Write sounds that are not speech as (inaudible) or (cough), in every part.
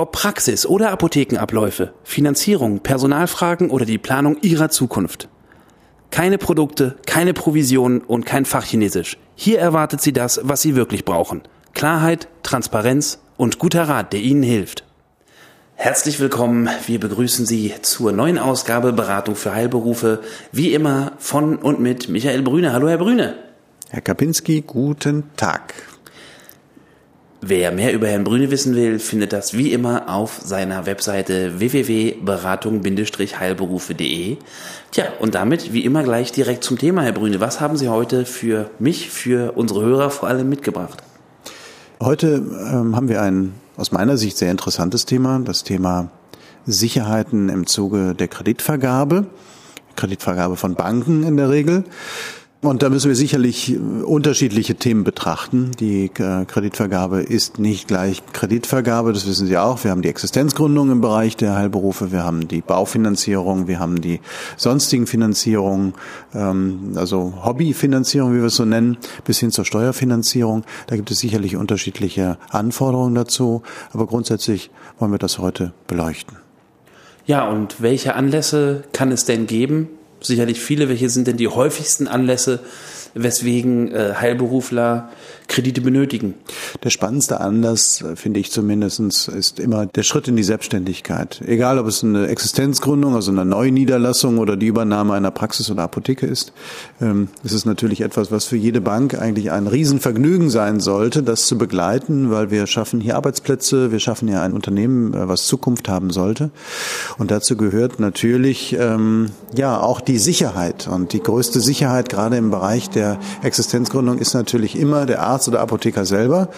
Ob Praxis oder Apothekenabläufe, Finanzierung, Personalfragen oder die Planung Ihrer Zukunft. Keine Produkte, keine Provisionen und kein Fachchinesisch. Hier erwartet Sie das, was Sie wirklich brauchen. Klarheit, Transparenz und guter Rat, der Ihnen hilft. Herzlich willkommen. Wir begrüßen Sie zur neuen Ausgabe Beratung für Heilberufe. Wie immer von und mit Michael Brüne. Hallo, Herr Brüne. Herr Kapinski, guten Tag. Wer mehr über Herrn Brüne wissen will, findet das wie immer auf seiner Webseite www.beratung-heilberufe.de. Tja, und damit wie immer gleich direkt zum Thema, Herr Brüne. Was haben Sie heute für mich, für unsere Hörer vor allem mitgebracht? Heute ähm, haben wir ein aus meiner Sicht sehr interessantes Thema, das Thema Sicherheiten im Zuge der Kreditvergabe, Kreditvergabe von Banken in der Regel. Und da müssen wir sicherlich unterschiedliche Themen betrachten. Die äh, Kreditvergabe ist nicht gleich Kreditvergabe, das wissen Sie auch. Wir haben die Existenzgründung im Bereich der Heilberufe, wir haben die Baufinanzierung, wir haben die sonstigen Finanzierungen, ähm, also Hobbyfinanzierung, wie wir es so nennen, bis hin zur Steuerfinanzierung. Da gibt es sicherlich unterschiedliche Anforderungen dazu, aber grundsätzlich wollen wir das heute beleuchten. Ja, und welche Anlässe kann es denn geben, sicherlich viele. Welche sind denn die häufigsten Anlässe, weswegen äh, Heilberufler Kredite benötigen. Der spannendste Anlass, finde ich zumindestens, ist immer der Schritt in die Selbstständigkeit. Egal, ob es eine Existenzgründung, also eine Neuniederlassung oder die Übernahme einer Praxis oder Apotheke ist. Ähm, es ist natürlich etwas, was für jede Bank eigentlich ein Riesenvergnügen sein sollte, das zu begleiten, weil wir schaffen hier Arbeitsplätze, wir schaffen hier ein Unternehmen, äh, was Zukunft haben sollte. Und dazu gehört natürlich, ähm, ja, auch die Sicherheit. Und die größte Sicherheit, gerade im Bereich der Existenzgründung, ist natürlich immer der Arzt, Arzt oder Apotheker selber.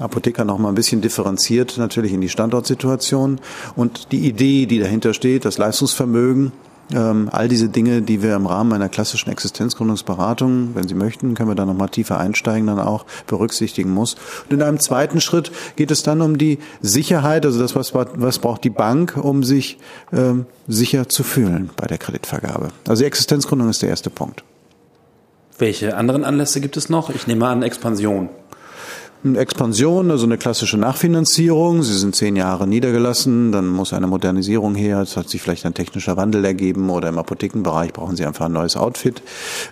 Apotheker noch mal ein bisschen differenziert natürlich in die Standortsituation und die Idee, die dahinter steht, das Leistungsvermögen, ähm, all diese Dinge, die wir im Rahmen einer klassischen Existenzgründungsberatung, wenn Sie möchten, können wir da nochmal tiefer einsteigen, dann auch berücksichtigen muss. Und in einem zweiten Schritt geht es dann um die Sicherheit, also das, was, was braucht die Bank, um sich ähm, sicher zu fühlen bei der Kreditvergabe. Also die Existenzgründung ist der erste Punkt. Welche anderen Anlässe gibt es noch? Ich nehme an Expansion. Expansion, also eine klassische Nachfinanzierung. Sie sind zehn Jahre niedergelassen, dann muss eine Modernisierung her. Es hat sich vielleicht ein technischer Wandel ergeben oder im Apothekenbereich brauchen Sie einfach ein neues Outfit.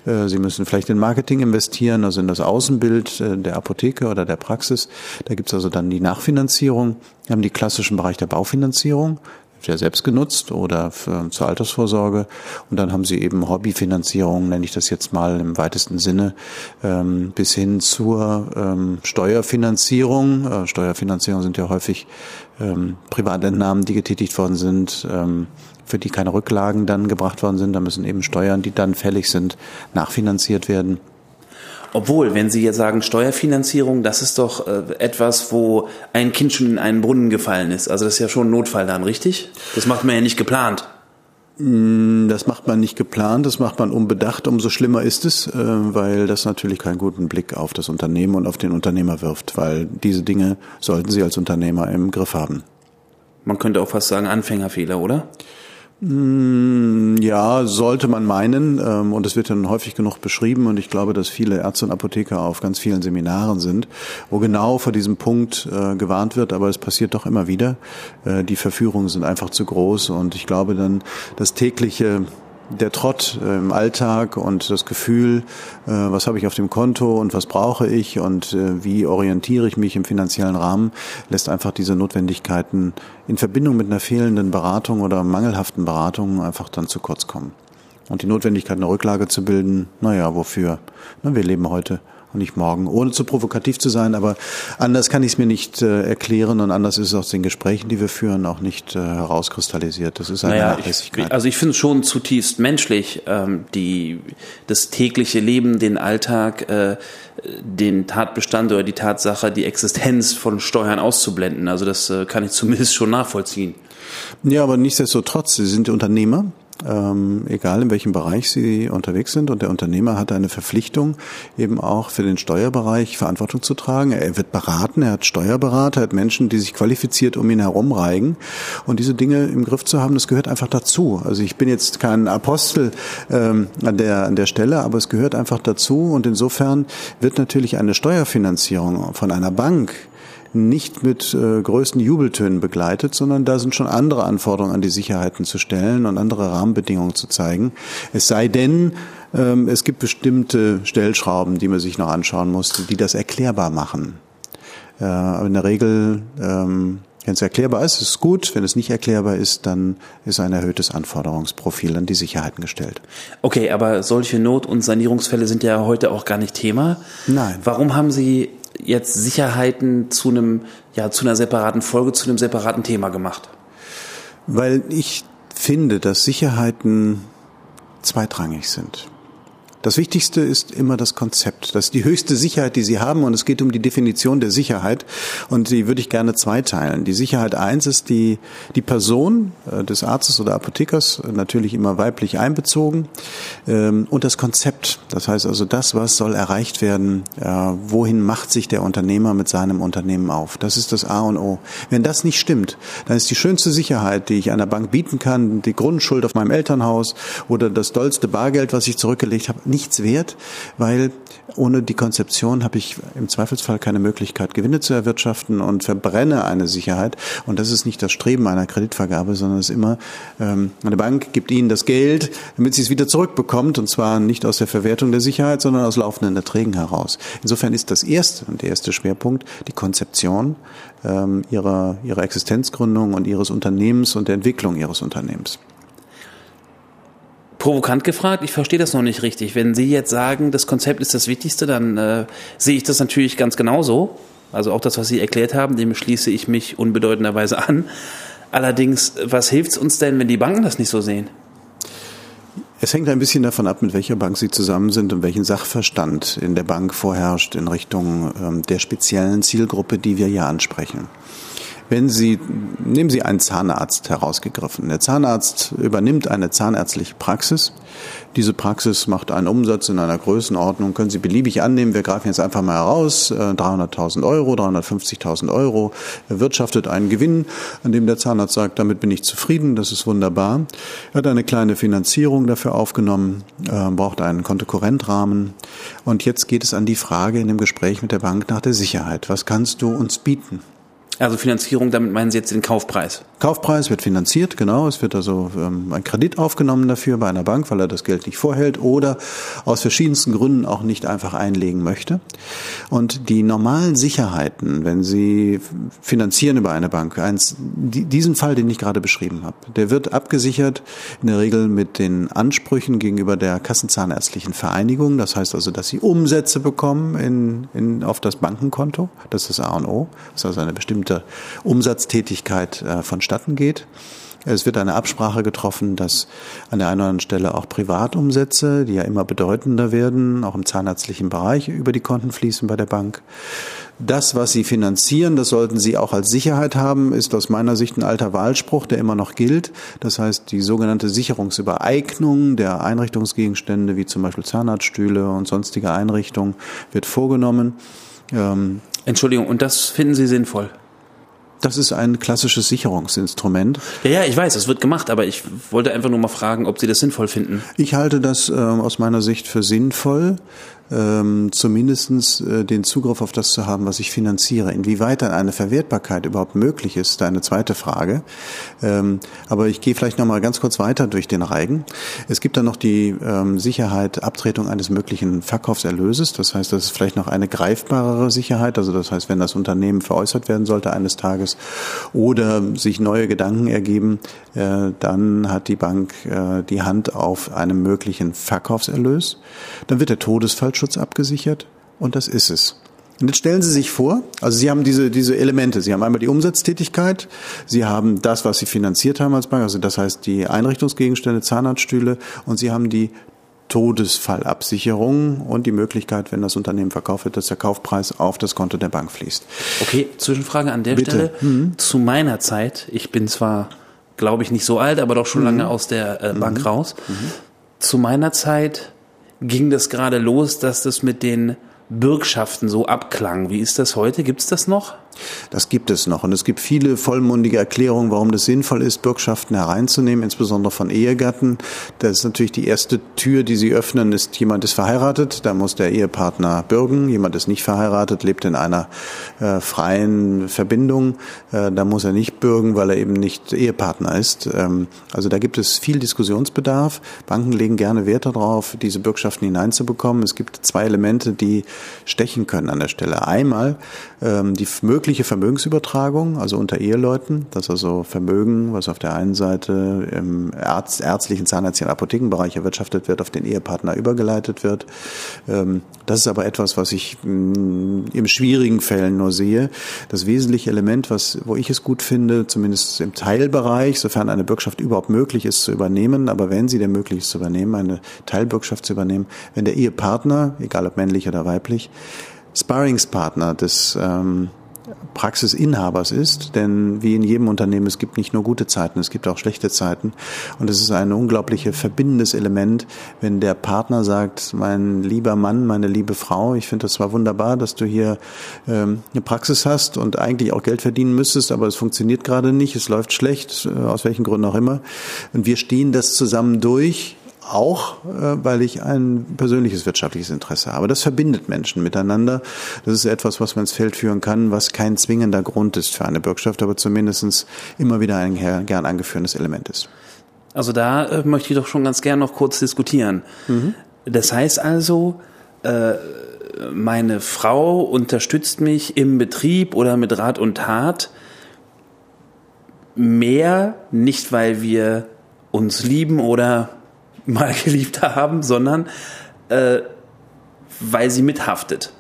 Äh, Sie müssen vielleicht in Marketing investieren, also in das Außenbild äh, der Apotheke oder der Praxis. Da gibt es also dann die Nachfinanzierung. Wir haben die klassischen Bereich der Baufinanzierung ja selbst genutzt oder für, zur Altersvorsorge. Und dann haben sie eben Hobbyfinanzierung, nenne ich das jetzt mal im weitesten Sinne, ähm, bis hin zur ähm, Steuerfinanzierung. Äh, Steuerfinanzierung sind ja häufig ähm, Privatentnahmen, die getätigt worden sind, ähm, für die keine Rücklagen dann gebracht worden sind. Da müssen eben Steuern, die dann fällig sind, nachfinanziert werden. Obwohl, wenn Sie jetzt sagen Steuerfinanzierung, das ist doch äh, etwas, wo ein Kind schon in einen Brunnen gefallen ist. Also das ist ja schon ein Notfall dann, richtig? Das macht man ja nicht geplant. Mm, das macht man nicht geplant, das macht man unbedacht. Umso schlimmer ist es, äh, weil das natürlich keinen guten Blick auf das Unternehmen und auf den Unternehmer wirft, weil diese Dinge sollten Sie als Unternehmer im Griff haben. Man könnte auch fast sagen Anfängerfehler, oder? Mm, ja, sollte man meinen. Ähm, und es wird dann häufig genug beschrieben. Und ich glaube, dass viele Ärzte und Apotheker auf ganz vielen Seminaren sind, wo genau vor diesem Punkt äh, gewarnt wird. Aber es passiert doch immer wieder. Äh, die Verführungen sind einfach zu groß. Und ich glaube dann, das tägliche der Trott äh, im Alltag und das Gefühl, äh, was habe ich auf dem Konto und was brauche ich und äh, wie orientiere ich mich im finanziellen Rahmen, lässt einfach diese Notwendigkeiten in Verbindung mit einer fehlenden Beratung oder mangelhaften Beratung einfach dann zu kurz kommen. Und die Notwendigkeit, eine Rücklage zu bilden, naja, wofür? Wir leben heute und nicht morgen, ohne zu provokativ zu sein. Aber anders kann ich es mir nicht äh, erklären und anders ist es aus den Gesprächen, die wir führen, auch nicht äh, herauskristallisiert. Das ist eine naja, Nachlässigkeit. Ich, also ich finde es schon zutiefst menschlich, ähm, die, das tägliche Leben, den Alltag, äh, den Tatbestand oder die Tatsache, die Existenz von Steuern auszublenden. Also das äh, kann ich zumindest schon nachvollziehen. Ja, aber nichtsdestotrotz, Sie sind Unternehmer ähm, egal in welchem Bereich Sie unterwegs sind. Und der Unternehmer hat eine Verpflichtung, eben auch für den Steuerbereich Verantwortung zu tragen. Er wird beraten, er hat Steuerberater, er hat Menschen, die sich qualifiziert um ihn herumreigen. Und diese Dinge im Griff zu haben, das gehört einfach dazu. Also ich bin jetzt kein Apostel ähm, an, der, an der Stelle, aber es gehört einfach dazu. Und insofern wird natürlich eine Steuerfinanzierung von einer Bank nicht mit äh, größten Jubeltönen begleitet, sondern da sind schon andere Anforderungen an die Sicherheiten zu stellen und andere Rahmenbedingungen zu zeigen. Es sei denn, ähm, es gibt bestimmte Stellschrauben, die man sich noch anschauen muss, die das erklärbar machen. Äh, aber in der Regel, ähm, wenn es erklärbar ist, ist es gut. Wenn es nicht erklärbar ist, dann ist ein erhöhtes Anforderungsprofil an die Sicherheiten gestellt. Okay, aber solche Not- und Sanierungsfälle sind ja heute auch gar nicht Thema. Nein. Warum haben Sie jetzt Sicherheiten zu einem, ja, zu einer separaten Folge, zu einem separaten Thema gemacht? Weil ich finde, dass Sicherheiten zweitrangig sind. Das Wichtigste ist immer das Konzept. Das ist die höchste Sicherheit, die Sie haben und es geht um die Definition der Sicherheit und die würde ich gerne zweiteilen. Die Sicherheit eins ist die, die Person äh, des Arztes oder Apothekers, natürlich immer weiblich einbezogen ähm, und das Konzept. Das heißt also das, was soll erreicht werden, äh, wohin macht sich der Unternehmer mit seinem Unternehmen auf. Das ist das A und O. Wenn das nicht stimmt, dann ist die schönste Sicherheit, die ich einer Bank bieten kann, die Grundschuld auf meinem Elternhaus oder das dollste Bargeld, was ich zurückgelegt habe, nichts wert, weil ohne die Konzeption habe ich im Zweifelsfall keine Möglichkeit, Gewinne zu erwirtschaften und verbrenne eine Sicherheit. Und das ist nicht das Streben einer Kreditvergabe, sondern es ist immer, ähm, eine Bank gibt Ihnen das Geld, damit sie es wieder zurückbekommt, und zwar nicht aus der Verwertung der Sicherheit, sondern aus laufenden Erträgen heraus. Insofern ist das erste und der erste Schwerpunkt die Konzeption ähm, ihrer, ihrer Existenzgründung und ihres Unternehmens und der Entwicklung ihres Unternehmens provokant gefragt, ich verstehe das noch nicht richtig. Wenn Sie jetzt sagen, das Konzept ist das Wichtigste, dann äh, sehe ich das natürlich ganz genauso. Also auch das, was Sie erklärt haben, dem schließe ich mich unbedeutenderweise an. Allerdings, was hilft es uns denn, wenn die Banken das nicht so sehen? Es hängt ein bisschen davon ab, mit welcher Bank Sie zusammen sind und welchen Sachverstand in der Bank vorherrscht in Richtung ähm, der speziellen Zielgruppe, die wir hier ansprechen. Wenn Sie, nehmen Sie einen Zahnarzt herausgegriffen. Der Zahnarzt übernimmt eine zahnärztliche Praxis. Diese Praxis macht einen Umsatz in einer Größenordnung, können Sie beliebig annehmen. Wir greifen jetzt einfach mal heraus, 300.000 äh, Euro, 350.000 Euro, er wirtschaftet einen Gewinn, an dem der Zahnarzt sagt, damit bin ich zufrieden, das ist wunderbar. Er hat eine kleine Finanzierung dafür aufgenommen, äh, braucht einen Kontokorrentrahmen. Und jetzt geht es an die Frage in dem Gespräch mit der Bank nach der Sicherheit. Was kannst du uns bieten? Also Finanzierung, damit meinen Sie jetzt den Kaufpreis? Kaufpreis wird finanziert, genau. Es wird also ähm, ein Kredit aufgenommen dafür bei einer Bank, weil er das Geld nicht vorhält oder aus verschiedensten Gründen auch nicht einfach einlegen möchte. Und die normalen Sicherheiten, wenn Sie finanzieren über eine Bank, eins, diesen Fall, den ich gerade beschrieben habe, der wird abgesichert in der Regel mit den Ansprüchen gegenüber der Kassenzahnärztlichen Vereinigung. Das heißt also, dass Sie Umsätze bekommen in, in, auf das Bankenkonto. Das ist A und O. Das ist also eine bestimmte bestimmte Umsatztätigkeit äh, vonstatten geht. Es wird eine Absprache getroffen, dass an der einen oder anderen Stelle auch Privatumsätze, die ja immer bedeutender werden, auch im zahnärztlichen Bereich über die Konten fließen bei der Bank. Das, was Sie finanzieren, das sollten Sie auch als Sicherheit haben, ist aus meiner Sicht ein alter Wahlspruch, der immer noch gilt. Das heißt, die sogenannte Sicherungsübereignung der Einrichtungsgegenstände, wie zum Beispiel Zahnarztstühle und sonstige Einrichtungen, wird vorgenommen. Ähm, Entschuldigung, und das finden Sie sinnvoll? Das ist ein klassisches Sicherungsinstrument. Ja, ja, ich weiß, es wird gemacht, aber ich wollte einfach nur mal fragen, ob Sie das sinnvoll finden. Ich halte das äh, aus meiner Sicht für sinnvoll ähm, zumindest äh, den Zugriff auf das zu haben, was ich finanziere. Inwieweit dann eine Verwertbarkeit überhaupt möglich ist, eine zweite Frage. Ähm, aber ich gehe vielleicht noch mal ganz kurz weiter durch den Reigen. Es gibt dann noch die ähm, Sicherheit Abtretung eines möglichen Verkaufserlöses. Das heißt, das ist vielleicht noch eine greifbarere Sicherheit. Also das heißt, wenn das Unternehmen veräußert werden sollte eines Tages oder sich neue Gedanken ergeben, äh, dann hat die Bank äh, die Hand auf einem möglichen Verkaufserlös. Dann wird der Todesfall Datenschutz abgesichert. und das ist es. Und jetzt stellen Sie sich vor, also Sie haben diese, diese Elemente. Sie haben einmal die Umsatztätigkeit, Sie haben das, was Sie finanziert haben als Bank, also das heißt die Einrichtungsgegenstände, Zahnarztstühle und Sie haben die Todesfallabsicherung und die Möglichkeit, wenn das Unternehmen verkauft wird, dass der Kaufpreis auf das Konto der Bank fließt. Okay, Zwischenfrage an der Bitte. Stelle. Zu meiner Zeit, ich bin zwar, glaube ich, nicht so alt, aber doch schon lange aus der äh, Bank raus. Zu meiner Zeit ging das gerade los, dass das mit den Bürgschaften so abklang. Wie ist das heute? Gibt's das noch? Das gibt es noch. Und es gibt viele vollmundige Erklärungen, warum das sinnvoll ist, Bürgschaften hereinzunehmen, insbesondere von Ehegatten. Das ist natürlich die erste Tür, die Sie öffnen, ist, jemand ist verheiratet, da muss der Ehepartner bürgen. Jemand ist nicht verheiratet, lebt in einer äh, freien Verbindung. Äh, da muss er nicht bürgen, weil er eben nicht Ehepartner ist. Ähm, also da gibt es viel Diskussionsbedarf. Banken legen gerne Wert darauf, diese Bürgschaften hineinzubekommen. Es gibt zwei Elemente, die stechen können an der Stelle. Einmal ähm, die mögliche Vermögensübertragung, also unter Eheleuten, dass also Vermögen, was auf der einen Seite im Ärz, ärztlichen, zahnärztlichen Apothekenbereich erwirtschaftet wird, auf den Ehepartner übergeleitet wird. Ähm, das ist aber etwas, was ich mh, in schwierigen Fällen nur sehe. Das wesentliche Element, was, wo ich es gut finde, zumindest im Teilbereich, sofern eine Bürgschaft überhaupt möglich ist zu übernehmen, aber wenn sie denn möglich ist zu übernehmen, eine Teilbürgschaft zu übernehmen, wenn der Ehepartner, egal ob männlich oder weiblich, Sparringspartner des ähm, Praxisinhabers ist, denn wie in jedem Unternehmen, es gibt nicht nur gute Zeiten, es gibt auch schlechte Zeiten. Und es ist ein unglaublich verbindendes Element, wenn der Partner sagt, mein lieber Mann, meine liebe Frau, ich finde das zwar wunderbar, dass du hier ähm, eine Praxis hast und eigentlich auch Geld verdienen müsstest, aber es funktioniert gerade nicht, es läuft schlecht, äh, aus welchen Gründen auch immer. Und wir stehen das zusammen durch, auch, äh, weil ich ein persönliches wirtschaftliches Interesse habe. Das verbindet Menschen miteinander. Das ist etwas, was man ins Feld führen kann, was kein zwingender Grund ist für eine Bürgschaft, aber zumindest immer wieder ein gern angeführtes Element ist. Also da äh, möchte ich doch schon ganz gern noch kurz diskutieren. Das heißt also, äh, meine Frau unterstützt mich im Betrieb oder mit Rat und Tat mehr, nicht weil wir uns lieben oder mal (laughs) geliebt haben, sondern äh, weil sie mithaftet.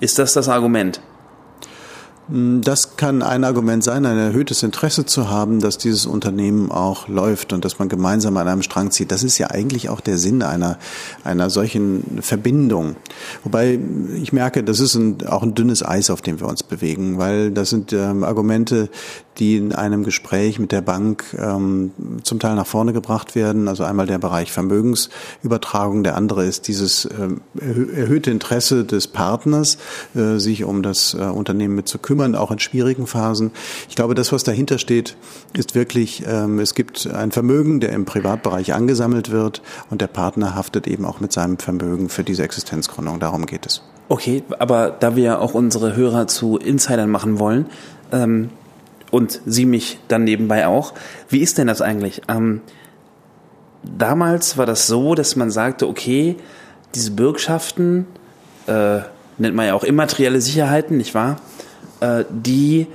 Ist das das Argument? Das kann ein Argument sein, ein erhöhtes Interesse zu haben, dass dieses Unternehmen auch läuft und dass man gemeinsam an einem Strang zieht. Das ist ja eigentlich auch der Sinn einer, einer solchen Verbindung. Wobei ich merke, das ist ein, auch ein dünnes Eis, auf dem wir uns bewegen, weil das sind ähm, Argumente, die in einem Gespräch mit der Bank ähm, zum Teil nach vorne gebracht werden. Also einmal der Bereich Vermögensübertragung, der andere ist dieses ähm, erhöhte Interesse des Partners, äh, sich um das äh, Unternehmen mit zu kümmern, auch in schwierigen Phasen. Ich glaube, das, was dahinter steht, ist wirklich, ähm, es gibt ein Vermögen, der im Privatbereich angesammelt wird und der Partner haftet eben auch mit seinem Vermögen für diese Existenzgründung. Darum geht es. Okay, aber da wir auch unsere Hörer zu Insidern machen wollen, ähm, und Sie mich dann nebenbei auch. Wie ist denn das eigentlich? Ähm, damals war das so, dass man sagte, okay, diese Bürgschaften, äh, nennt man ja auch immaterielle Sicherheiten, nicht wahr? Äh, die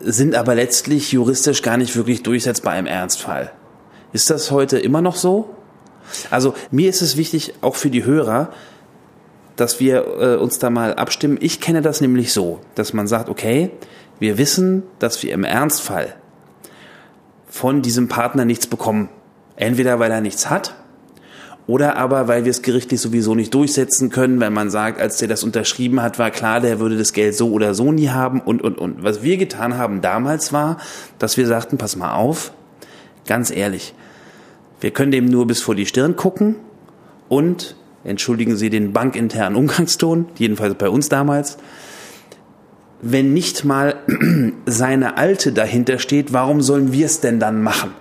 sind aber letztlich juristisch gar nicht wirklich durchsetzbar im Ernstfall. Ist das heute immer noch so? Also mir ist es wichtig, auch für die Hörer, dass wir äh, uns da mal abstimmen. Ich kenne das nämlich so, dass man sagt, okay, wir wissen, dass wir im Ernstfall von diesem Partner nichts bekommen. Entweder weil er nichts hat oder aber weil wir es gerichtlich sowieso nicht durchsetzen können, weil man sagt, als der das unterschrieben hat, war klar, der würde das Geld so oder so nie haben und, und, und. Was wir getan haben damals war, dass wir sagten, pass mal auf, ganz ehrlich, wir können dem nur bis vor die Stirn gucken und, entschuldigen Sie den bankinternen Umgangston, jedenfalls bei uns damals, wenn nicht mal (clears throat) seine Alte dahinter steht, warum sollen wir es denn dann machen?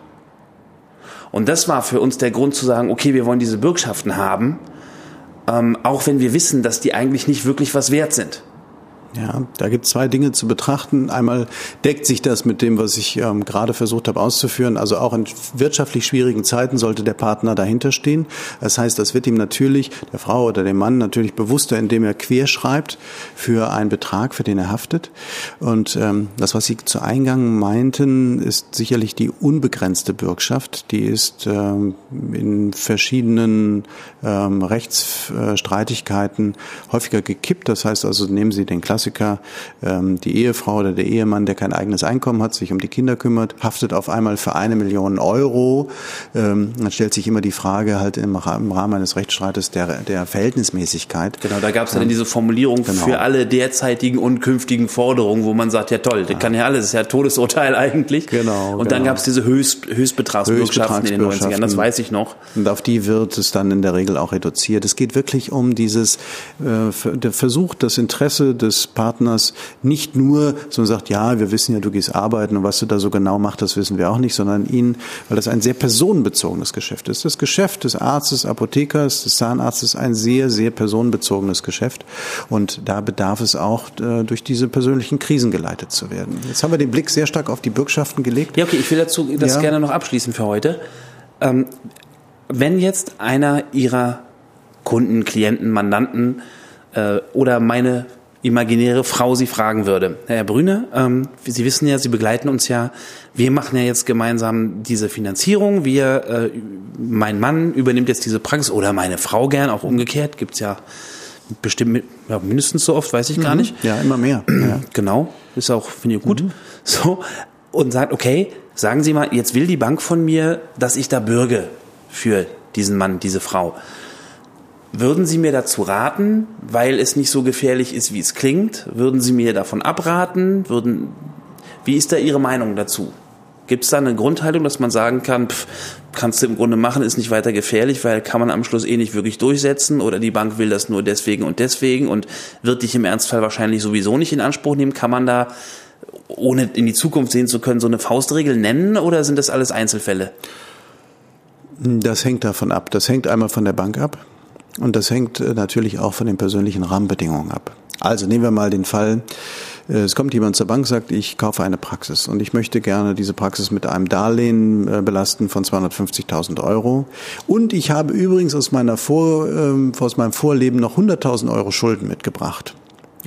Und das war für uns der Grund zu sagen, okay, wir wollen diese Bürgschaften haben, ähm, auch wenn wir wissen, dass die eigentlich nicht wirklich was wert sind. Ja, da gibt es zwei Dinge zu betrachten. Einmal deckt sich das mit dem, was ich ähm, gerade versucht habe auszuführen. Also auch in wirtschaftlich schwierigen Zeiten sollte der Partner dahinter stehen. Das heißt, das wird ihm natürlich, der Frau oder dem Mann, natürlich bewusster, indem er querschreibt für einen Betrag, für den er haftet. Und ähm, das, was Sie zu Eingang meinten, ist sicherlich die unbegrenzte Bürgschaft. Die ist ähm, in verschiedenen ähm, Rechtsstreitigkeiten häufiger gekippt. Das heißt also, nehmen Sie den Klassiker Klassiker, ähm, die Ehefrau oder der Ehemann, der kein eigenes Einkommen hat, sich um die Kinder kümmert, haftet auf einmal für eine Million Euro. Ähm, dann stellt sich immer die Frage halt im, Rahmen eines Rechtsstreites der, der Verhältnismäßigkeit. Genau, da gab es dann ähm, diese Formulierung genau. für alle derzeitigen und künftigen Forderungen, wo man sagt, ja toll, das kann ja alles, das ist ja Todesurteil eigentlich. Genau. Und dann genau. gab es diese Höchst, Höchstbetragsbürgschaften in den 90ern, das weiß ich noch. Und auf die wird es dann in der Regel auch reduziert. Es geht wirklich um dieses, äh, der Versuch, das Interesse des Partners nicht nur so sagt, ja, wir wissen ja, du gehst arbeiten und was du da so genau machst, das wissen wir auch nicht, sondern ihn, weil das ein sehr personenbezogenes Geschäft ist. Das Geschäft des Arztes, Apothekers, des Zahnarztes ein sehr, sehr personenbezogenes Geschäft und da bedarf es auch, äh, durch diese persönlichen Krisen geleitet zu werden. Jetzt haben wir den Blick sehr stark auf die Bürgschaften gelegt. Ja, okay, ich will dazu das ja. gerne noch abschließen für heute. Ähm, wenn jetzt einer Ihrer Kunden, Klienten, Mandanten äh, oder meine imaginäre Frau Sie fragen würde, Herr Brüne, ähm, Sie wissen ja, Sie begleiten uns ja, wir machen ja jetzt gemeinsam diese Finanzierung, wir, äh, mein Mann übernimmt jetzt diese Praxis oder meine Frau gern, auch umgekehrt, gibt's ja bestimmt ja, mindestens so oft, weiß ich gar mhm. nicht. Ja, immer mehr. (clears throat) Ja. Genau, ist auch, finde ich gut. Mhm. So, und sagt, okay, sagen Sie mal, jetzt will die Bank von mir, dass ich da bürge für diesen Mann, diese Frau. Würden Sie mir dazu raten, weil es nicht so gefährlich ist, wie es klingt? Würden Sie mir davon abraten? Würden, wie ist da Ihre Meinung dazu? Gibt es da eine Grundhaltung, dass man sagen kann, pff, kannst du im Grunde machen, ist nicht weiter gefährlich, weil kann man am Schluss eh nicht wirklich durchsetzen oder die Bank will das nur deswegen und deswegen und wird dich im Ernstfall wahrscheinlich sowieso nicht in Anspruch nehmen? Kann man da, ohne in die Zukunft sehen zu können, so eine Faustregel nennen oder sind das alles Einzelfälle? Das hängt davon ab. Das hängt einmal von der Bank ab. Und das hängt äh, natürlich auch von den persönlichen Rahmenbedingungen ab. Also nehmen wir mal den Fall, äh, es kommt jemand zur Bank, sagt, ich kaufe eine Praxis und ich möchte gerne diese Praxis mit einem Darlehen äh, belasten von 250.000 Euro. Und ich habe übrigens aus, meiner Vor, ähm, aus meinem Vorleben noch 100.000 Euro Schulden mitgebracht.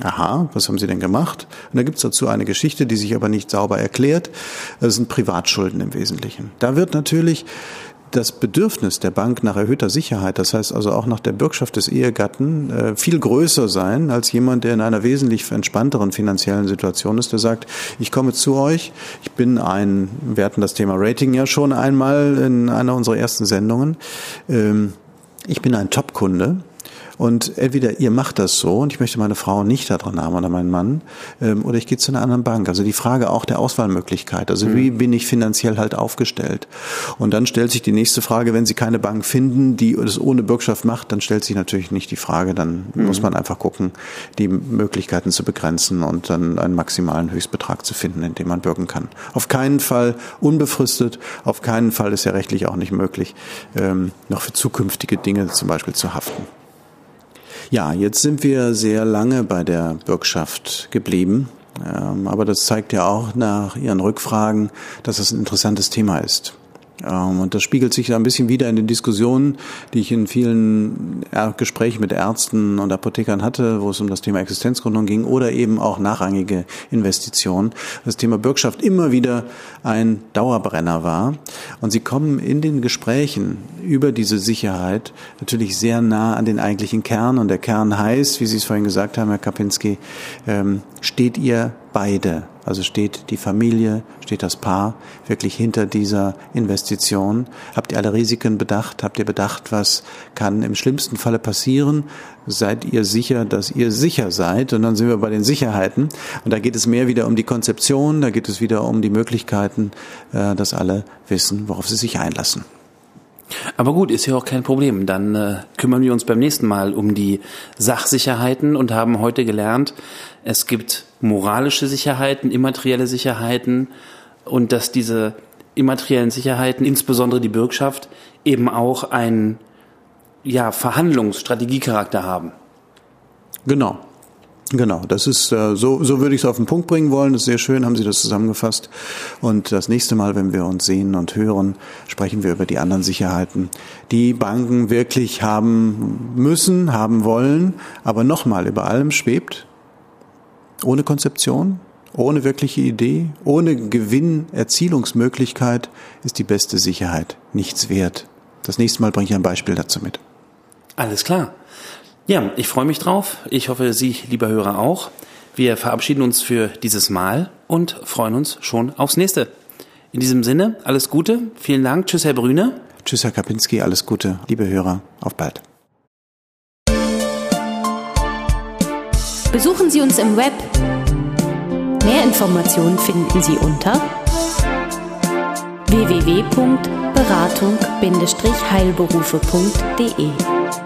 Aha, was haben Sie denn gemacht? Und da gibt's dazu eine Geschichte, die sich aber nicht sauber erklärt. Das sind Privatschulden im Wesentlichen. Da wird natürlich das Bedürfnis der Bank nach erhöhter Sicherheit, das heißt also auch nach der Bürgschaft des Ehegatten, äh, viel größer sein als jemand, der in einer wesentlich entspannteren finanziellen Situation ist, der sagt, ich komme zu euch, ich bin ein, wir hatten das Thema Rating ja schon einmal in einer unserer ersten Sendungen, ähm, ich bin ein Top-Kunde, und entweder ihr macht das so und ich möchte meine Frau nicht da dran haben oder meinen Mann, ähm, oder ich gehe zu einer anderen Bank. Also die Frage auch der Auswahlmöglichkeit. Also mhm. wie bin ich finanziell halt aufgestellt? Und dann stellt sich die nächste Frage, wenn Sie keine Bank finden, die das ohne Bürgschaft macht, dann stellt sich natürlich nicht die Frage, dann mhm. muss man einfach gucken, die Möglichkeiten zu begrenzen und dann einen maximalen Höchstbetrag zu finden, in dem man bürgen kann. Auf keinen Fall unbefristet, auf keinen Fall ist ja rechtlich auch nicht möglich, ähm, noch für zukünftige Dinge zum Beispiel zu haften. Ja, jetzt sind wir sehr lange bei der Bürgschaft geblieben. Ähm, aber das zeigt ja auch nach Ihren Rückfragen, dass es ein interessantes Thema ist. Ähm, und das spiegelt sich ein bisschen wieder in den Diskussionen, die ich in vielen Gesprächen mit Ärzten und Apothekern hatte, wo es um das Thema Existenzgründung ging oder eben auch nachrangige Investitionen. Das Thema Bürgschaft immer wieder ein Dauerbrenner war. Und sie kommen in den Gesprächen über diese Sicherheit natürlich sehr nah an den eigentlichen Kern. Und der Kern heißt, wie Sie es vorhin gesagt haben, Herr Kapinski, ähm, steht ihr beide also steht die Familie, steht das Paar wirklich hinter dieser Investition? Habt ihr alle Risiken bedacht? Habt ihr bedacht, was kann im schlimmsten Falle passieren? Seid ihr sicher, dass ihr sicher seid? Und dann sind wir bei den Sicherheiten. Und da geht es mehr wieder um die Konzeption, da geht es wieder um die Möglichkeiten, äh, dass alle wissen, worauf sie sich einlassen. Aber gut, ist ja auch kein Problem. Dann äh, kümmern wir uns beim nächsten Mal um die Sachsicherheiten und haben heute gelernt, es gibt moralische Sicherheiten, immaterielle Sicherheiten und dass diese immateriellen Sicherheiten, insbesondere die Bürgschaft, eben auch einen ja, Verhandlungsstrategiecharakter haben. Genau. Genau, das ist äh, so, so würde ich es auf den Punkt bringen wollen. Das ist sehr schön, haben Sie das zusammengefasst. Und das nächste Mal, wenn wir uns sehen und hören, sprechen wir über die anderen Sicherheiten, die Banken wirklich haben müssen, haben wollen. Aber nochmal, über allem schwebt, ohne Konzeption, ohne wirkliche Idee, ohne Gewinnerzielungsmöglichkeit ist die beste Sicherheit nichts wert. Das nächste Mal bringe ich ein Beispiel dazu mit. Alles klar. Ja, ich freue mich drauf. Ich hoffe, Sie, lieber Hörer, auch. Wir verabschieden uns für dieses Mal und freuen uns schon aufs nächste. In diesem Sinne, alles Gute. Vielen Dank. Tschüss, Herr Brüne. Tschüss, Herr Kapinski. Alles Gute. Liebe Hörer, auf bald. Besuchen Sie uns im Web. Mehr Informationen finden Sie unter www.beratung-heilberufe.de